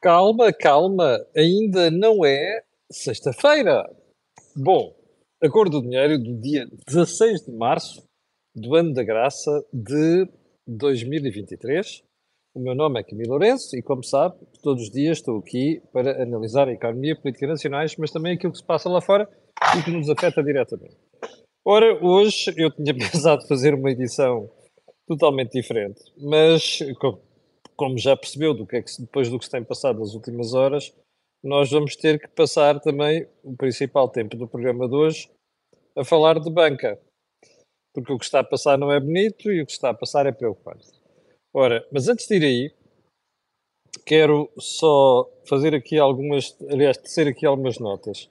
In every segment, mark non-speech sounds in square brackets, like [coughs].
Calma, calma, ainda não é sexta-feira. Bom, acordo do dinheiro do dia 16 de março do ano da graça de 2023. O meu nome é Camilo Lourenço e, como sabe, todos os dias estou aqui para analisar a economia política nacionais, mas também aquilo que se passa lá fora e que nos afeta diretamente. Ora, hoje eu tinha [laughs] pensado fazer uma edição totalmente diferente, mas como já percebeu do que é que, depois do que se tem passado nas últimas horas, nós vamos ter que passar também o principal tempo do programa de hoje a falar de banca. Porque o que está a passar não é bonito e o que está a passar é preocupante. Ora, mas antes de ir aí, quero só fazer aqui algumas, aliás, tecer aqui algumas notas.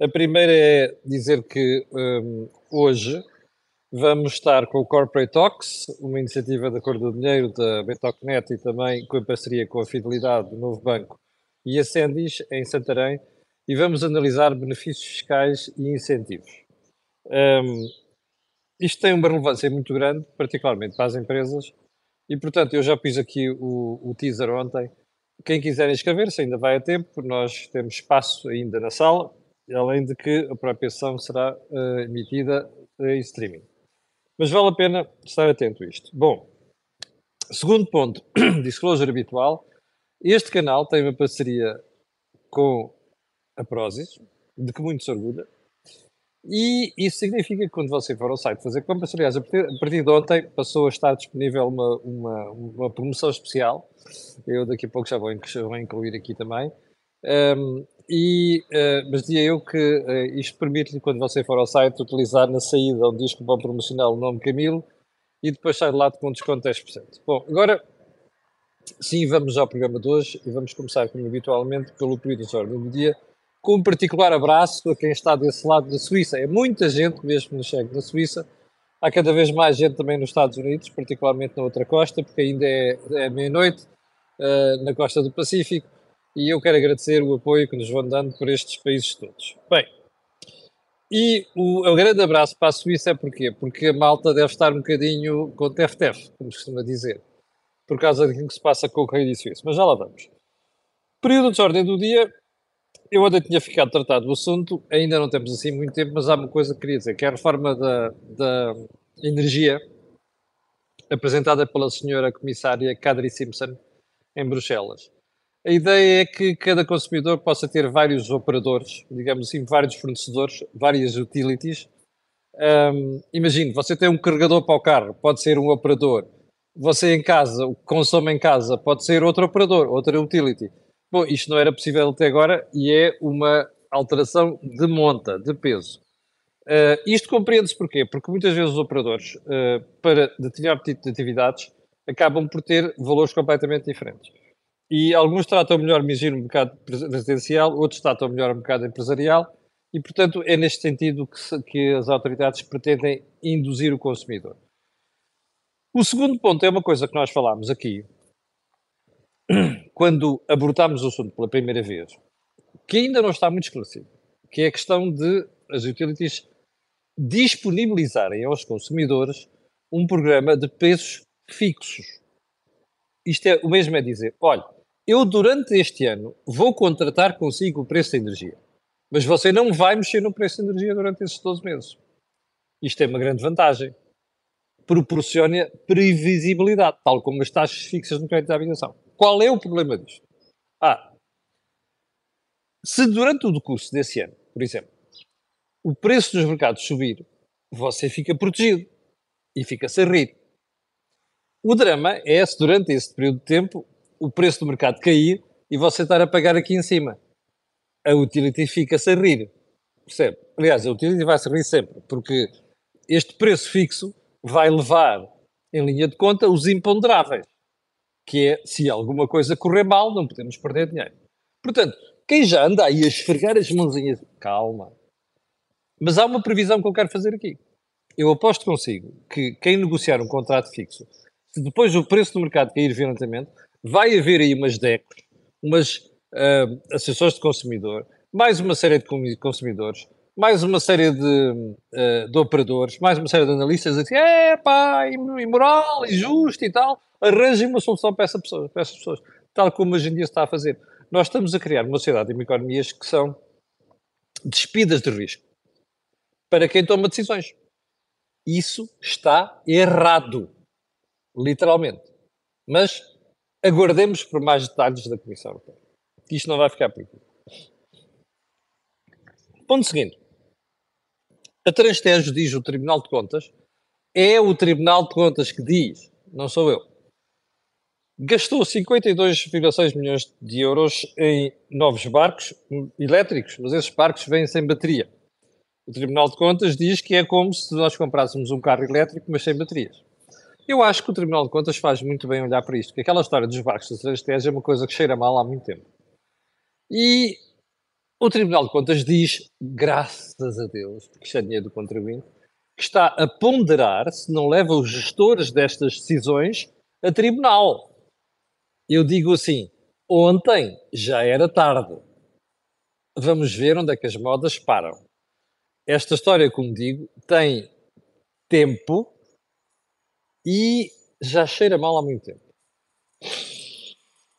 A primeira é dizer que um, hoje Vamos estar com o Corporate Talks, uma iniciativa da Cor do Dinheiro da Betocnet e também com a parceria com a Fidelidade do Novo Banco e a Sendis em Santarém e vamos analisar benefícios fiscais e incentivos. Um, isto tem uma relevância muito grande, particularmente para as empresas, e portanto eu já pus aqui o, o teaser ontem. Quem quiser inscrever-se ainda vai a tempo, nós temos espaço ainda na sala, além de que a própria sessão será uh, emitida em streaming. Mas vale a pena estar atento a isto. Bom, segundo ponto, [clears throat] disclosure habitual. Este canal tem uma parceria com a Prozis, de que muito se orgulha. E isso significa que quando você for ao site fazer compras, aliás, a partir, de ontem passou a estar disponível uma, uma, uma promoção especial. Eu daqui a pouco já vou incluir aqui também. Um, e, uh, mas dizia eu que uh, isto permite-lhe, quando você for ao site, utilizar na saída onde diz que vão promocionar o nome Camilo e depois sai de lá com desconto de 10%. Bom, agora sim, vamos ao programa de hoje e vamos começar, como habitualmente, pelo período de ordem do dia, com um particular abraço a quem está desse lado da Suíça. É muita gente mesmo que nos chega da Suíça. Há cada vez mais gente também nos Estados Unidos, particularmente na outra costa, porque ainda é, é meia-noite, uh, na costa do Pacífico e eu quero agradecer o apoio que nos vão dando por estes países todos. Bem, e o, o grande abraço para a Suíça é porquê? Porque a malta deve estar um bocadinho com tef-tef, como se costuma dizer, por causa daquilo que se passa com o Rei Suíça. Mas já lá vamos. Período de ordem do dia, eu ainda tinha ficado tratado do assunto, ainda não temos assim muito tempo, mas há uma coisa que queria dizer, que é a reforma da, da energia apresentada pela senhora comissária Kadri Simpson em Bruxelas. A ideia é que cada consumidor possa ter vários operadores, digamos assim, vários fornecedores, várias utilities. Um, você tem um carregador para o carro, pode ser um operador. Você em casa, o que consome em casa, pode ser outro operador, outra utility. Bom, isto não era possível até agora e é uma alteração de monta, de peso. Uh, isto compreende-se porquê? Porque muitas vezes os operadores, uh, para determinado tipo de atividades, acabam por ter valores completamente diferentes. E alguns tratam melhor, imagino, o mercado residencial, outros tratam melhor o mercado empresarial, e, portanto, é neste sentido que, que as autoridades pretendem induzir o consumidor. O segundo ponto é uma coisa que nós falámos aqui, [clears throat] quando abordámos o assunto pela primeira vez, que ainda não está muito esclarecido, que é a questão de as utilities disponibilizarem aos consumidores um programa de preços fixos. Isto é o mesmo é dizer, olha, eu durante este ano vou contratar consigo o preço da energia, mas você não vai mexer no preço da energia durante esses 12 meses. Isto é uma grande vantagem. Proporciona previsibilidade, tal como as taxas fixas no crédito de habitação. Qual é o problema disto? Ah, se durante o decurso desse ano, por exemplo, o preço dos mercados subir, você fica protegido e fica-se a rir. O drama é se durante esse período de tempo o preço do mercado cair e você estar a pagar aqui em cima. A utility fica-se a rir. Percebe? Aliás, a utility vai se rir sempre, porque este preço fixo vai levar em linha de conta os imponderáveis, que é se alguma coisa correr mal, não podemos perder dinheiro. Portanto, quem já anda aí a esfregar as mãozinhas, calma. Mas há uma previsão que eu quero fazer aqui. Eu aposto consigo que quem negociar um contrato fixo, se depois o preço do mercado cair violentamente, vai haver aí umas DECs, umas uh, associações de consumidor, mais uma série de consumidores, mais uma série de, uh, de operadores, mais uma série de analistas a dizer, é pá, imoral, injusto e tal, arranjem uma solução para, essa pessoa, para essas pessoas, tal como hoje em dia se está a fazer. nós estamos a criar uma sociedade e economias que são despidas de risco para quem toma decisões. Isso está errado, literalmente. Mas aguardemos por mais detalhes da Comissão Europeia. Isto não vai ficar por aqui. Ponto seguinte. A Transtejo diz o Tribunal de Contas, é o Tribunal de Contas que diz, não sou eu. Gastou 52,6 milhões de euros em novos barcos elétricos, mas esses barcos vêm sem bateria. O Tribunal de Contas diz que é como se nós comprássemos um carro elétrico, mas sem baterias. Eu acho que o Tribunal de Contas faz muito bem olhar para isto, que aquela história dos barcos da Transtejo é uma coisa que cheira mal há muito tempo. E o Tribunal de Contas diz, graças a Deus, porque isto é dinheiro do contribuinte, que está a ponderar se não leva os gestores destas decisões a tribunal. Eu digo assim, ontem já era tarde. Vamos ver onde é que as modas param esta história, como digo, tem tempo e já cheira mal há muito tempo.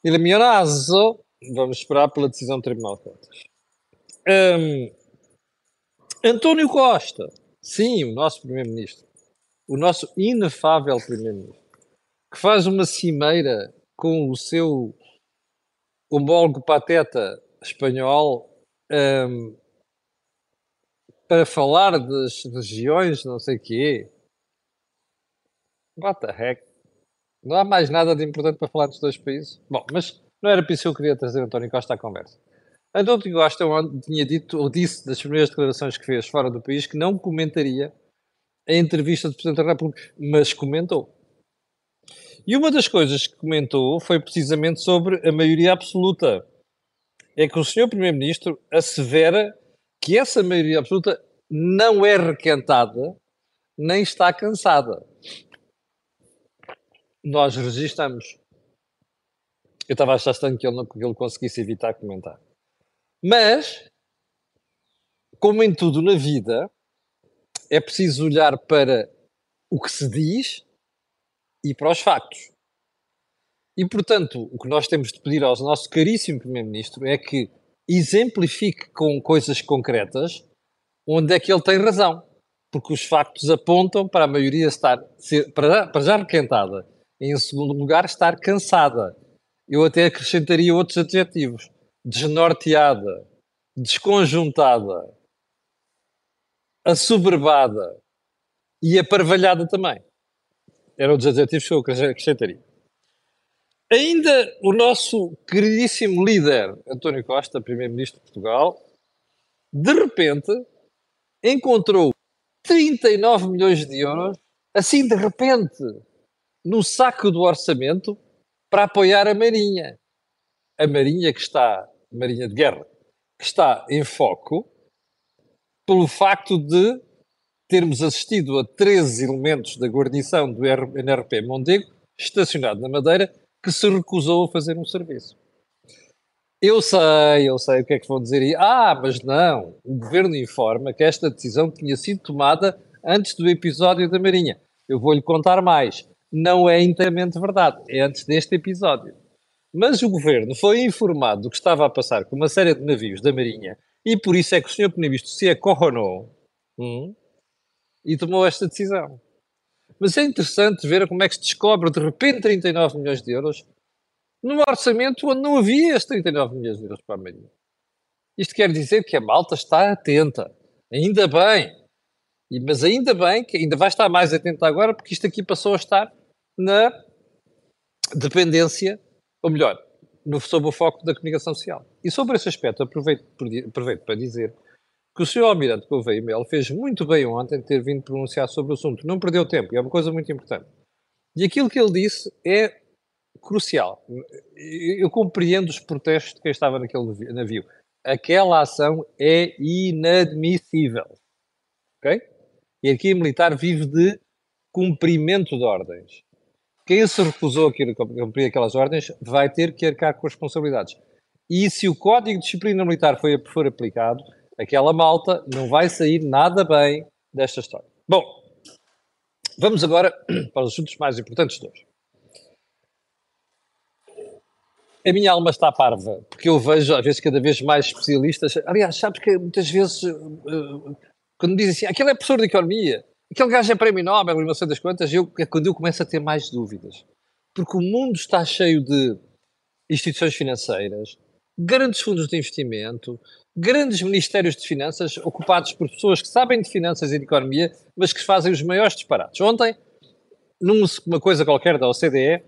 Il mio naso, vamos esperar pela decisão do Tribunal de Contas. Um, António Costa, sim, o nosso Primeiro-Ministro, o nosso inefável Primeiro-Ministro, que faz uma cimeira com o seu homólogo pateta espanhol um, para falar das regiões, não sei o quê. What the heck? Não há mais nada de importante para falar dos dois países? Bom, mas não era por isso que eu queria trazer António Costa à conversa. António Costa tinha dito, ou disse, das primeiras declarações que fez fora do país, que não comentaria a entrevista do Presidente da República, mas comentou. E uma das coisas que comentou foi precisamente sobre a maioria absoluta. É que o Sr. Primeiro-Ministro assevera que essa maioria absoluta não é requentada nem está cansada. Nós registramos. Eu estava a achar estranho que ele, não, que ele conseguisse evitar comentar. Mas, como em tudo na vida, é preciso olhar para o que se diz e para os factos. E, portanto, o que nós temos de pedir ao nosso caríssimo Primeiro-Ministro é que exemplifique com coisas concretas onde é que ele tem razão. Porque os factos apontam para a maioria estar, para, para já requentada, em segundo lugar, estar cansada. Eu até acrescentaria outros adjetivos: desnorteada, desconjuntada, assoberbada e aparvalhada também. Eram os adjetivos que eu acrescentaria. Ainda o nosso queridíssimo líder, António Costa, Primeiro-Ministro de Portugal, de repente encontrou 39 milhões de euros, assim de repente, no saco do orçamento, para apoiar a Marinha. A Marinha que está, Marinha de Guerra, que está em foco pelo facto de termos assistido a 13 elementos da guarnição do NRP Mondego estacionado na Madeira que se recusou a fazer um serviço. Eu sei, eu sei o que é que vão dizer aí. Ah, mas não, o governo informa que esta decisão tinha sido tomada antes do episódio da Marinha. Eu vou-lhe contar mais. Não é inteiramente verdade, é antes deste episódio. Mas o governo foi informado do que estava a passar com uma série de navios da Marinha e por isso é que o Sr. Primeiro-Ministro se acorronou hum, e tomou esta decisão. Mas é interessante ver como é que se descobre de repente 39 milhões de euros num orçamento onde não havia estes 39 milhões de euros para a Marinha. Isto quer dizer que a malta está atenta. Ainda bem. E, mas ainda bem que ainda vai estar mais atenta agora, porque isto aqui passou a estar na dependência, ou melhor, no, sob o foco da comunicação social. E sobre esse aspecto, aproveito, aproveito para dizer que o Sr. Almirante Gouveia Mel fez muito bem ontem ter vindo pronunciar sobre o assunto. Não perdeu tempo, é uma coisa muito importante. E aquilo que ele disse é crucial. Eu compreendo os protestos de quem estava naquele navio. Aquela ação é inadmissível. Ok? E aqui a militar vive de cumprimento de ordens. Quem se recusou a cumprir aquelas ordens vai ter que arcar com as responsabilidades. E se o Código de Disciplina Militar for, for aplicado, aquela malta não vai sair nada bem desta história. Bom, vamos agora [clears throat] para os assuntos mais importantes de hoje. a minha alma está parva, porque eu vejo às vezes cada vez mais especialistas. Aliás, sabes que muitas vezes, uh, quando dizem assim, aquele é professor de economia, aquele gajo é prémio Nobel não sei das quantas, eu, é quando eu começo a ter mais dúvidas. Porque o mundo está cheio de instituições financeiras, grandes fundos de investimento, grandes ministérios de finanças ocupados por pessoas que sabem de finanças e de economia, mas que fazem os maiores disparates. Ontem, numa coisa qualquer da OCDE,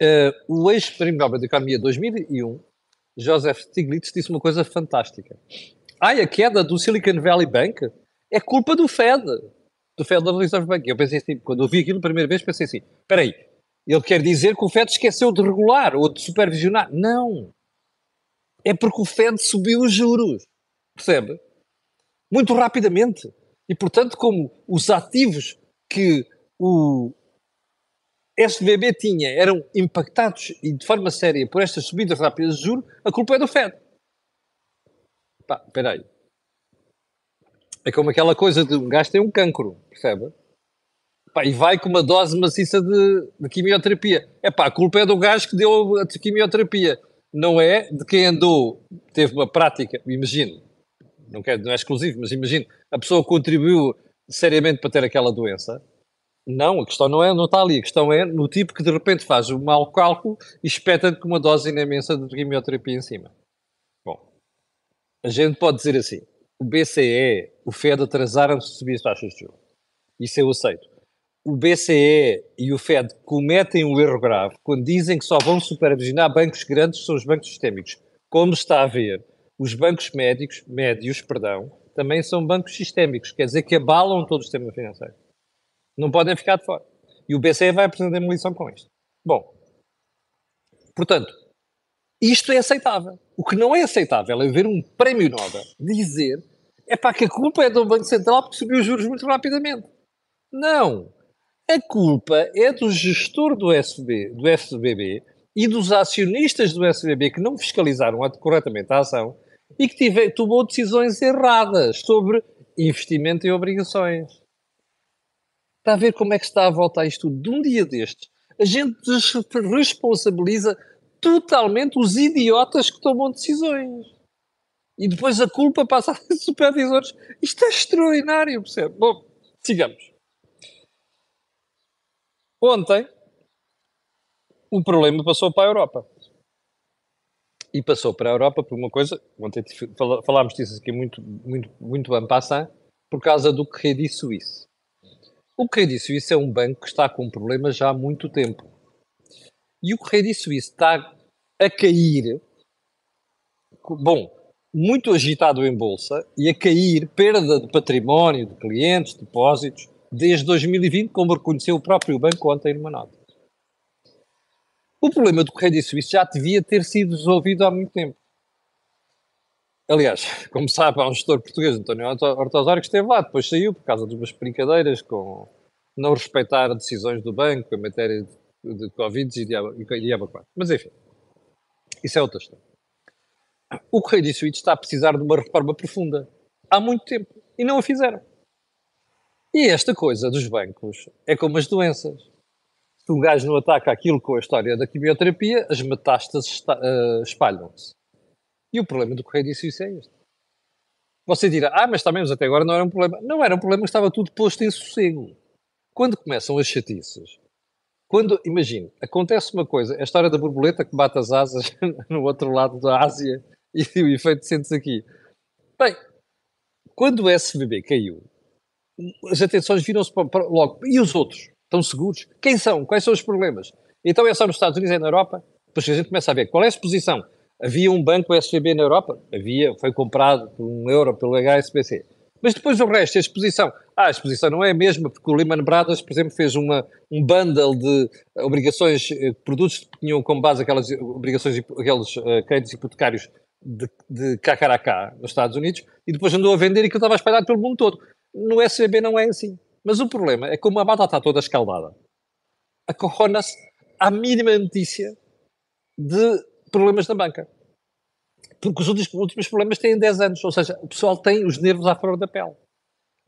uh, o ex-prémio Nobel de Economia 2001, Joseph Stiglitz, disse uma coisa fantástica. Ai, a queda do Silicon Valley Bank é culpa do Fed, do Federal Reserve Bank. Eu pensei assim, quando eu vi aquilo a primeira vez, pensei assim, espera aí, ele quer dizer que o Fed esqueceu de regular ou de supervisionar. Não. É porque o Fed subiu os juros. Percebe? Muito rapidamente. E, portanto, como os ativos que o SVB tinha eram impactados e de forma séria por estas subidas rápidas de juros, a culpa é do Fed. Pá, espera aí. É como aquela coisa de um gajo tem um cancro, percebe? Pá, e vai com uma dose maciça de, de quimioterapia. É pá, a culpa é do gajo que deu a quimioterapia. Não é de quem andou, teve uma prática, imagino, não, quer, não é exclusivo, mas imagino, a pessoa contribuiu seriamente para ter aquela doença. Não, a questão não, é, não está ali, a questão é no tipo que de repente faz o mau cálculo e espeta-te com uma dose imensa de quimioterapia em cima. Bom, a gente pode dizer assim, o BCE, o FED atrasaram-se a subir as taxas de juros. Isso eu aceito o BCE e o Fed cometem um erro grave quando dizem que só vão supervisionar bancos grandes, são os bancos sistémicos. Como está a ver, os bancos médicos, médios, perdão, também são bancos sistémicos, quer dizer que abalam todo o sistema financeiro. Não podem ficar de fora. E o BCE vai apresentar uma lição com isto. Bom, portanto, isto é aceitável. O que não é aceitável é ver um prémio Nobel dizer é para que a culpa é do Banco Central porque subiu os juros muito rapidamente. Não. A culpa é do gestor do, SB, do SBB e dos acionistas do SBB que não fiscalizaram corretamente a ação e que tive, tomou decisões erradas sobre investimento em obrigações. Está a ver como é que está a voltar isto? De um dia destes, a gente responsabiliza totalmente os idiotas que tomam decisões. E depois a culpa passa a supervisores. Isto é extraordinário, percebe? Bom, sigamos. Ontem, o problema passou para a Europa. E passou para a Europa por uma coisa, ontem falámos disso aqui muito, muito, muito en passant, por causa do Credit Suisse. O Credit Suisse é um banco que está com problemas já há muito tempo. E o Credit Suisse está a cair, bom, muito agitado em bolsa e a cair, perda de património, de clientes, depósitos, desde 2020, como reconheceu o próprio banco ontem numa nota. O problema do Correio Suíço já devia ter sido resolvido há muito tempo. Aliás, como sabe, há um gestor português, António Hortosório, que esteve lá, depois saiu por causa de umas brincadeiras com não respeitar decisões do banco em matéria de, de Covid e de diabo 4. Mas enfim, isso é outra história. O Correio de Suíço está a precisar de uma reforma profunda. Há muito tempo. E não a fizeram. E esta coisa dos bancos é como as doenças. Se um gajo não ataca aquilo com a história da quimioterapia, as metástases uh, espalham-se. E o problema do Correio disso é este. Você dirá, ah, mas também, até agora não era um problema. Não era um problema, estava tudo posto em sossego. Quando começam as chatices, quando, imagine, acontece uma coisa, a história da borboleta que bate as asas [laughs] no outro lado da Ásia e o efeito sentes aqui. Bem, quando o SVB caiu, as atenções viram-se logo. E os outros? Estão seguros? Quem são? Quais são os problemas? Então é só nos Estados Unidos, é na Europa? Depois a gente começa a ver qual é a exposição. Havia um banco SVB na Europa? Havia, foi comprado por um euro pelo HSBC. Mas depois o resto, a exposição. Ah, a exposição não é a mesma, porque o Lehman Brothers, por exemplo, fez uma, um bundle de obrigações, eh, produtos que tinham como base aquelas obrigações, aqueles uh, créditos hipotecários de, de KKK nos Estados Unidos, e depois andou a vender e que estava espalhado pelo mundo todo. No SBB não é assim. Mas o problema é como a batata está toda escaldada, acorrona-se à mínima notícia de problemas na banca. Porque os últimos, últimos problemas têm 10 anos, ou seja, o pessoal tem os nervos à flor da pele.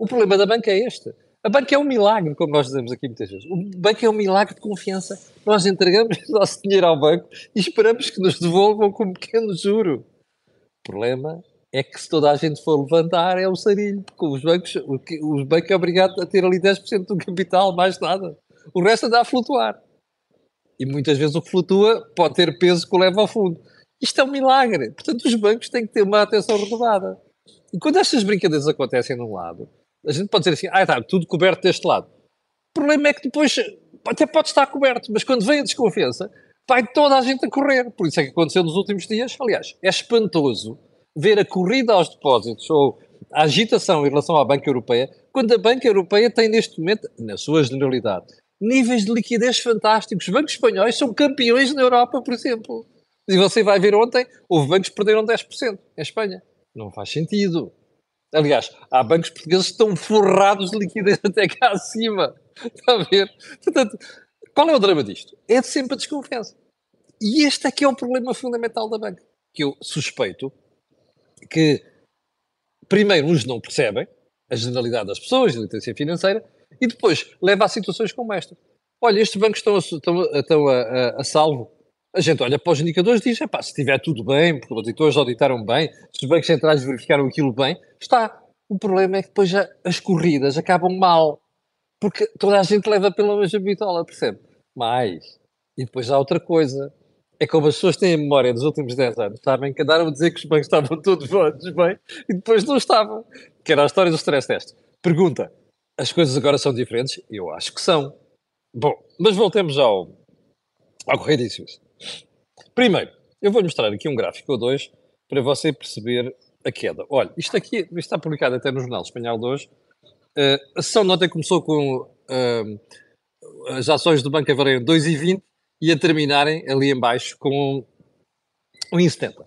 O problema da banca é este. A banca é um milagre, como nós dizemos aqui muitas vezes. O banco é um milagre de confiança. Nós entregamos [laughs] o nosso dinheiro ao banco e esperamos que nos devolvam com um pequeno juro. O problema é que se toda a gente for levantar é o sarilho, porque os bancos, os bancos é obrigado a ter ali 10% do capital, mais nada. O resto anda a flutuar. E muitas vezes o que flutua pode ter peso que o leva ao fundo. Isto é um milagre. Portanto, os bancos têm que ter uma atenção renovada. E quando estas brincadeiras acontecem num lado, a gente pode dizer assim, ah, está tudo coberto deste lado. O problema é que depois até pode estar coberto, mas quando vem a desconfiança, vai toda a gente a correr. Por isso é que aconteceu nos últimos dias. Aliás, é espantoso ver a corrida aos depósitos ou a agitação em relação à Banca Europeia, quando a Banca Europeia tem neste momento, na sua generalidade, níveis de liquidez fantásticos. Os bancos espanhóis são campeões na Europa, por exemplo. E você vai ver ontem, houve bancos que perderam 10% em Espanha. Não faz sentido. Aliás, há bancos portugueses que estão forrados de liquidez [laughs] até cá acima. Está a ver? Portanto, qual é o drama disto? É sempre a desconfiança. E este é que é o problema fundamental da banca. Que eu suspeito que, primeiro, uns não percebem a generalidade das pessoas, a literacia financeira, e depois leva a situações como esta. Olha, estes bancos estão a, estão, a, a, a salvo. A gente olha para os indicadores e diz: se estiver tudo bem, porque os auditores auditaram bem, se os bancos centrais verificaram aquilo bem, está. O problema é que depois já, as corridas acabam mal. Porque toda a gente leva pela mesma bitola, percebe? Mas, e depois há outra coisa. É como as pessoas têm a memória dos últimos 10 anos, sabem que andaram a dizer que os bancos estavam todos bem e depois não estavam. Que era a história do stress test. Pergunta: as coisas agora são diferentes? Eu acho que são. Bom, mas voltemos ao, ao Correio de. Primeiro, eu vou mostrar aqui um gráfico ou dois para você perceber a queda. Olha, isto aqui isto está publicado até no Jornal Espanhol de hoje. Uh, a sessão de ontem começou com uh, as ações do Banco a valerem 2,20 e a terminarem ali em baixo com 1,70.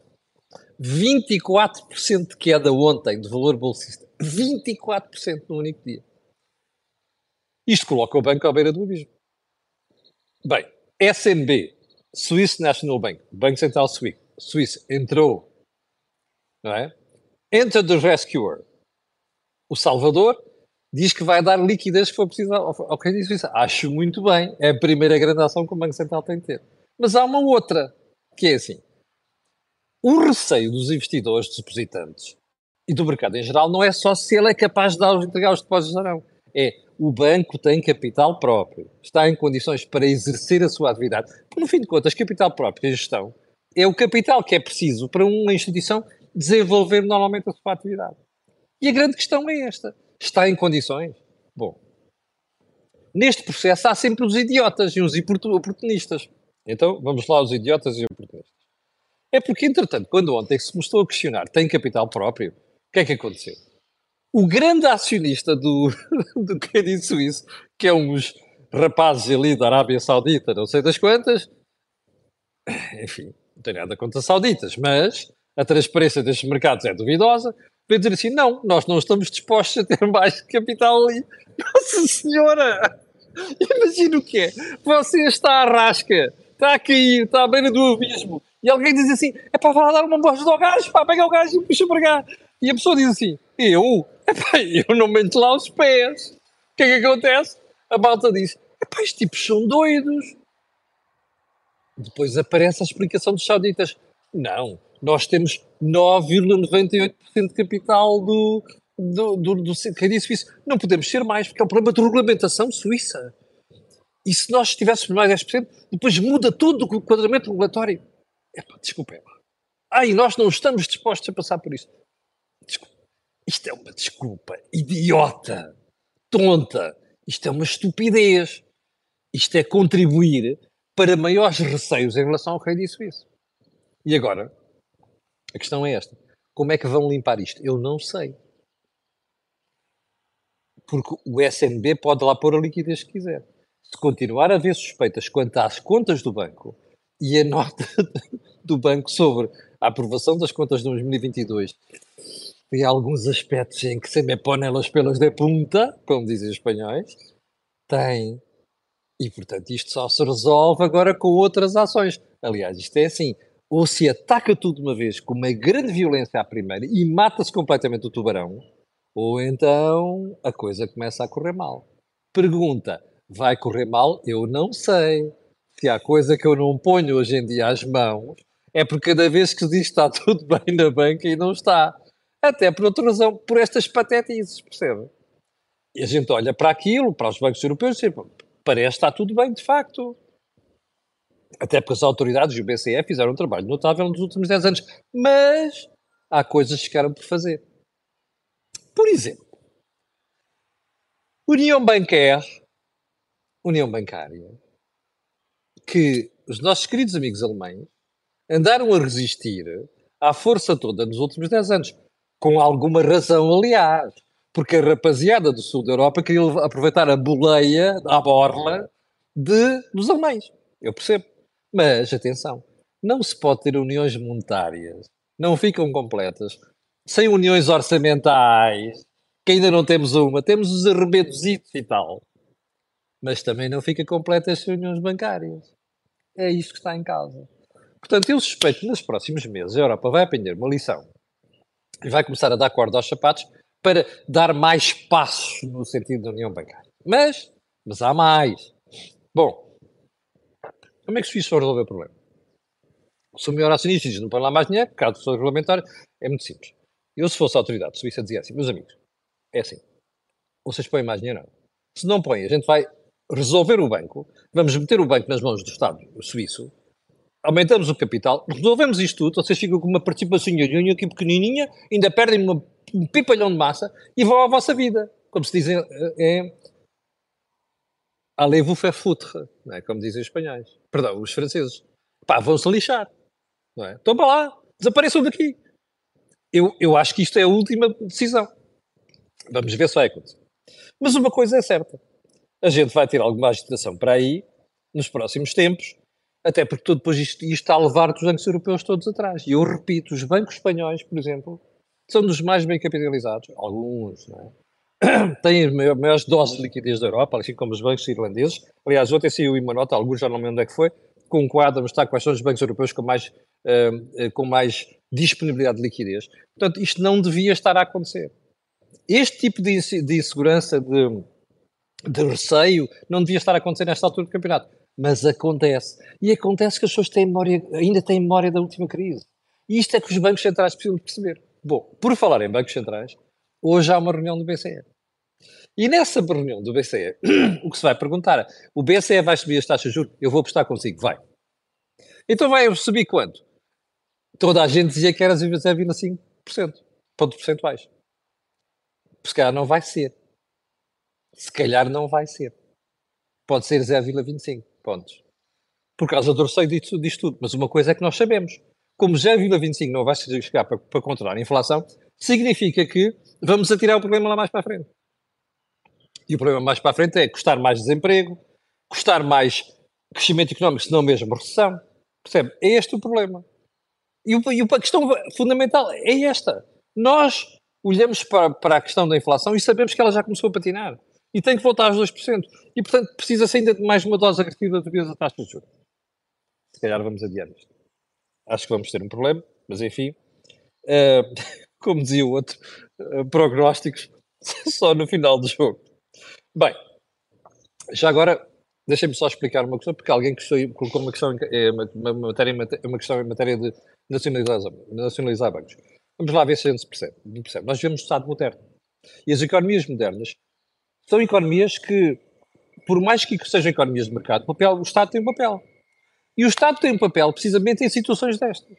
24% de queda ontem de valor bolsista. 24% no único dia. Isto coloca o banco à beira do abismo. Bem, SNB, Swiss National Bank, Banco Central Suíço, entrou, não é? Enter the Rescuer, o Salvador, diz que vai dar liquidez que for preciso ao, crédito suíço. Acho muito bem, é a primeira grande ação que o Banco Central tem de ter. Mas há uma outra, que é assim, o receio dos investidores, depositantes e do mercado em geral não é só se ele é capaz de dar, entregar os depósitos ou não. É o banco tem capital próprio, está em condições para exercer a sua atividade. Porque, no fim de contas, capital próprio e gestão é o capital que é preciso para uma instituição desenvolver normalmente a sua atividade. E a grande questão é esta: está em condições? Bom, neste processo há sempre os idiotas e os oportunistas. Então, vamos lá, os idiotas e oportunistas. É porque, entretanto, quando ontem se mostrou a questionar tem capital próprio, o que é que aconteceu? O grande acionista do, [laughs] do Credit Suisse, que é uns rapazes ali da Arábia Saudita, não sei das quantas, enfim, não tem nada contra sauditas, mas a transparência destes mercados é duvidosa, veio dizer assim, não, nós não estamos dispostos a ter [laughs] mais capital ali. [laughs] Nossa Senhora! Imagina o que é. Você está à rasca, está a cair, está à beira do abismo, e alguém diz assim, é para dar uma voz ao gajo, pá, pega o gajo e puxa para cá. E a pessoa diz assim, eu? Epá, eu não mento lá os pés. O que é que acontece? A malta diz: epá, estes tipos são doidos. Depois aparece a explicação dos sauditas. Não, nós temos 9,98% de capital do, do, do, do suíço. Não podemos ser mais, porque é um problema de regulamentação suíça. E se nós tivéssemos mais 10%, depois muda tudo o quadramento regulatório. Epá, desculpem lá. Ai, nós não estamos dispostos a passar por isso. Isto é uma desculpa idiota, tonta. Isto é uma estupidez. Isto é contribuir para maiores receios em relação ao rei disso isso. E agora, a questão é esta. Como é que vão limpar isto? Eu não sei. Porque o SNB pode lá pôr a liquidez que quiser. Se continuar a haver suspeitas quanto às contas do banco e a nota [laughs] do banco sobre a aprovação das contas de 2022 e alguns aspectos em que se me põe elas pelas de punta, como dizem os espanhóis, tem. E, portanto, isto só se resolve agora com outras ações. Aliás, isto é assim, ou se ataca tudo de uma vez com uma grande violência à primeira e mata-se completamente o tubarão, ou então a coisa começa a correr mal. Pergunta: vai correr mal? Eu não sei. Se há coisa que eu não ponho hoje em dia às mãos, é porque cada vez que diz está [laughs] tudo bem na banca e não está. Até por outra razão, por estas patetices, percebe? E a gente olha para aquilo, para os bancos europeus, e parece que está tudo bem, de facto. Até porque as autoridades e o BCE fizeram um trabalho notável nos últimos 10 anos. Mas há coisas que ficaram por fazer. Por exemplo, União Bancaire, União Bancária, que os nossos queridos amigos alemães andaram a resistir à força toda nos últimos 10 anos. Com alguma razão, aliás. Porque a rapaziada do sul da Europa queria aproveitar a boleia, a borla, de, dos alemães. Eu percebo. Mas, atenção, não se pode ter uniões monetárias. Não ficam completas. Sem uniões orçamentais, que ainda não temos uma. Temos os arrebentos e tal. Mas também não fica completa sem uniões bancárias. É isto que está em causa. Portanto, eu suspeito que nos próximos meses a Europa vai aprender uma lição vai começar a dar corda aos sapatos para dar mais passos no sentido da União Bancária. Mas, mas há mais. Bom, como é que suíços vão resolver o problema? Se o melhor acionista diz não põe lá mais dinheiro, caso for regulamentar, é muito simples. Eu, se fosse a autoridade suíça, dizia assim, meus amigos, é assim, vocês põem mais dinheiro não. Se não põem, a gente vai resolver o banco, vamos meter o banco nas mãos do Estado suíço, aumentamos o capital, resolvemos isto tudo, vocês ficam com uma participação aqui pequenininha, ainda perdem uma, um pipalhão de massa e vão à vossa vida. Como se dizem, é allez-vous faire foutre, não é? como dizem os espanhóis. Perdão, os franceses. Pá, vão-se lixar. Não é? Estão para lá, desapareçam daqui. Eu, eu acho que isto é a última decisão. Vamos ver se vai acontecer. Mas uma coisa é certa. A gente vai ter alguma agitação para aí, nos próximos tempos, até porque depois isto, isto está a levar os bancos europeus todos atrás. E eu repito, os bancos espanhóis, por exemplo, são dos mais bem capitalizados. Alguns, não é? [coughs] Têm maiores doses de liquidez da Europa, assim como os bancos irlandeses. Aliás, ontem saiu uma nota, alguns já não lembro onde é que foi, com um quadro a mostrar quais são os bancos europeus com mais, uh, com mais disponibilidade de liquidez. Portanto, isto não devia estar a acontecer. Este tipo de insegurança, de, de receio, não devia estar a acontecer nesta altura do campeonato mas acontece. E acontece que as pessoas têm memória, ainda têm memória da última crise. E isto é que os bancos centrais precisam perceber. Bom, por falar em bancos centrais, hoje há uma reunião do BCE. E nessa reunião do BCE, [clears throat] o que se vai perguntar é, o BCE vai subir as taxas de juros? Eu vou apostar consigo. Vai. Então vai subir quanto? Toda a gente dizia que era 0,5%. Pontos percentuais. Se calhar não vai ser. Se calhar não vai ser. Pode ser 0,25 pontos. Por causa do receio disto, disto tudo. Mas uma coisa é que nós sabemos. Como 0,25 não vai chegar para, para controlar a inflação, significa que vamos atirar o problema lá mais para a frente. E o problema mais para a frente é custar mais desemprego, custar mais crescimento económico, se não mesmo recessão. Percebe? É este o problema. E, e a questão fundamental é esta. Nós olhamos para, para a questão da inflação e sabemos que ela já começou a patinar e tem que voltar aos 2%. E, portanto, precisa-se ainda de mais uma dose agressiva de da taxa de juros. Se calhar vamos adiar isto. Acho que vamos ter um problema, mas enfim. Uh, [laughs] como dizia o outro, uh, prognósticos [laughs] só no final do jogo. Bem, já agora, deixem-me só explicar uma questão, porque alguém que colocou uma questão, é, uma, matéria, uma questão em matéria de nacionalizar, nacionalizar bancos. Vamos lá ver se a gente se percebe. percebe. Nós vivemos no Estado moderno. E as economias modernas são economias que, por mais que sejam economias de mercado, papel, o Estado tem um papel. E o Estado tem um papel precisamente em situações destas.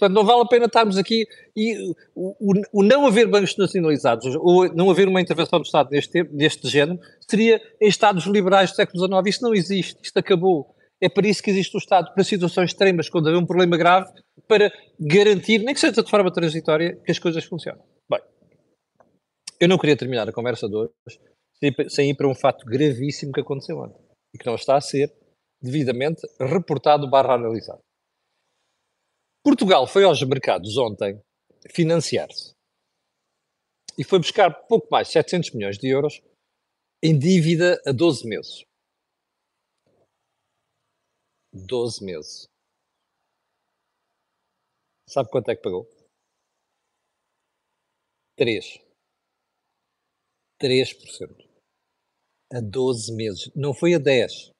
Portanto, não vale a pena estarmos aqui e o, o, o, não haver bancos nacionalizados ou não haver uma intervenção do Estado neste, deste género seria em Estados liberais do século XIX. Isto não existe, isto acabou. É para isso que existe o Estado, para situações extremas, quando há um problema grave, para garantir, nem que seja de forma transitória, que as coisas funcionem. Eu não queria terminar a conversa de hoje sem ir para um fato gravíssimo que aconteceu ontem e que não está a ser devidamente reportado barra analisado. Portugal foi aos mercados ontem financiar-se e foi buscar pouco mais de 700 milhões de euros em dívida a 12 meses. 12 meses. Sabe quanto é que pagou? 3. 3%. A 12 meses. Não foi a 10.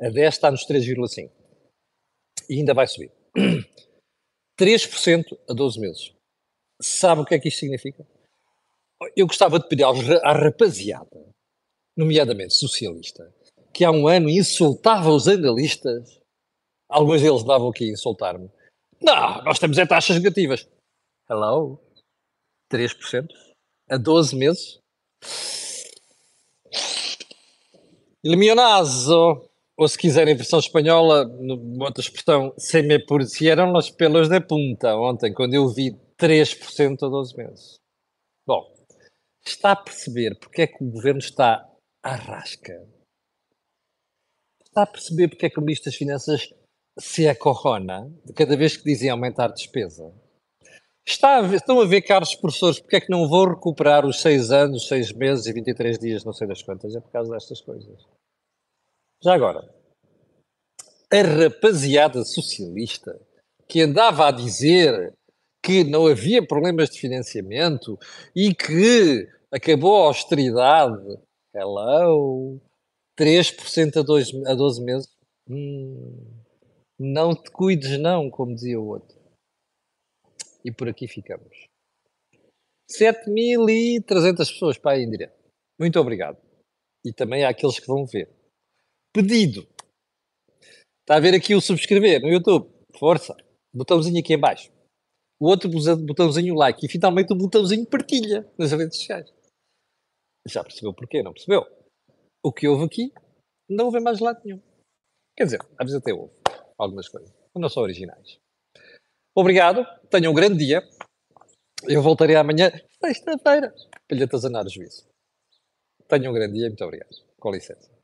A 10 está nos 3,5. E ainda vai subir. [clears throat] 3% a 12 meses. Sabe o que é que isto significa? Eu gostava de pedir à rapaziada, nomeadamente socialista, que há um ano insultava os analistas, alguns deles davam aqui a insultar-me. Não, nós temos é taxas negativas. Hello? 3% a 12 meses? Il mio naso, ou se quiserem versão espanhola, outra expressão, se me pusieron los pelos de punta, ontem, quando eu vi 3% a 12 meses. Bom, está a perceber porque é que o governo está à rasca? Está a perceber porque é que o Ministro das Finanças se acorrona cada vez que dizem aumentar despesa? Está a ver, estão a ver, caros professores, porque é que não vou recuperar os 6 anos, 6 meses e 23 dias, não sei das quantas, é por causa destas coisas. Já agora, a rapaziada socialista que andava a dizer que não havia problemas de financiamento e que acabou a austeridade, hello, 3% a, dois, a 12 meses, hum, não te cuides não, como dizia o outro. E por aqui ficamos. 7.300 pessoas para aí em direto. Muito obrigado. E também àqueles que vão ver. Pedido. Está a ver aqui o subscrever no YouTube. Força. Botãozinho aqui em baixo. O outro botãozinho like. E finalmente o botãozinho partilha nas redes sociais. Já percebeu porquê? Não percebeu? O que houve aqui, não houve mais lado nenhum. Quer dizer, às vezes até houve algumas coisas. Mas não são originais. Obrigado. Tenham um grande dia. Eu voltarei amanhã, sexta-feira, para lhe atazanar o juízo. Tenham um grande dia. Muito obrigado. Com licença.